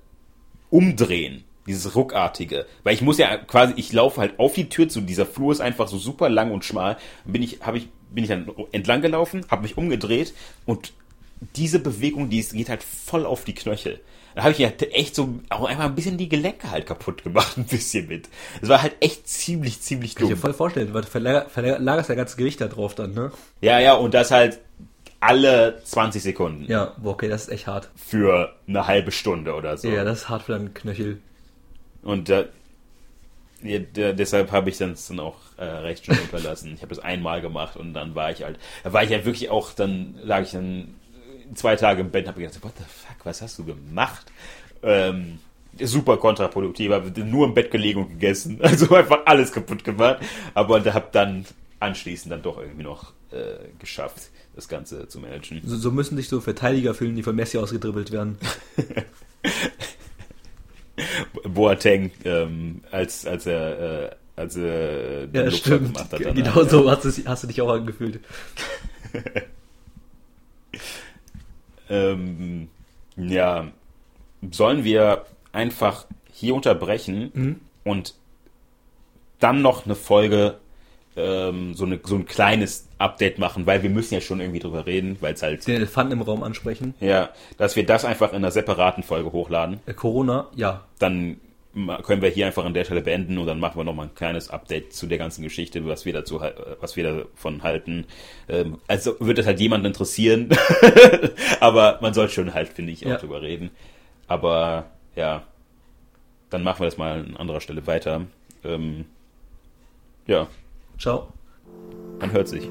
Umdrehen dieses ruckartige. Weil ich muss ja quasi, ich laufe halt auf die Tür zu, dieser Flur ist einfach so super lang und schmal. Bin ich, habe ich, bin ich dann entlang gelaufen, habe mich umgedreht und diese Bewegung, die geht halt voll auf die Knöchel. Da habe ich ja echt so auch einfach ein bisschen die Gelenke halt kaputt gemacht, <laughs> ein bisschen mit. Es war halt echt ziemlich, ziemlich dumm. Kann ich mir voll vorstellen, weil du verlagerst verlagerst ja ganze Gewicht da drauf dann, ne? Ja, ja, und das halt alle 20 Sekunden. Ja, okay, das ist echt hart. Für eine halbe Stunde oder so. Ja, das ist hart für deinen Knöchel. Und äh, ja, deshalb habe ich dann auch äh, recht schnell <laughs> unterlassen. Ich habe das einmal gemacht und dann war ich halt, da war ich ja wirklich auch, dann lag ich dann zwei Tage im Bett und habe gedacht, what the fuck, was hast du gemacht? Ähm, super kontraproduktiv, habe nur im Bett gelegen und gegessen, <laughs> also einfach alles kaputt gemacht, aber habe dann anschließend dann doch irgendwie noch äh, geschafft, das Ganze zu managen. So, so müssen sich so Verteidiger fühlen, die von Messi ausgedribbelt werden. <laughs> Boateng, ähm, als, als er, äh, als er den ja, stimmt. gemacht hat. Danach, genau so hast du, hast du dich auch angefühlt. <laughs> ähm, ja, sollen wir einfach hier unterbrechen mhm. und dann noch eine Folge ähm, so, eine, so ein kleines Update machen, weil wir müssen ja schon irgendwie drüber reden, weil es halt... Den Elefanten im Raum ansprechen. Ja, dass wir das einfach in einer separaten Folge hochladen. Äh, Corona, ja. Dann können wir hier einfach an der Stelle beenden und dann machen wir nochmal ein kleines Update zu der ganzen Geschichte, was wir dazu, was wir davon halten. Ähm, also wird das halt jemand interessieren, <laughs> aber man soll schon halt, finde ich, auch ja. drüber reden. Aber ja, dann machen wir das mal an anderer Stelle weiter. Ähm, ja. Ciao. Man hört sich.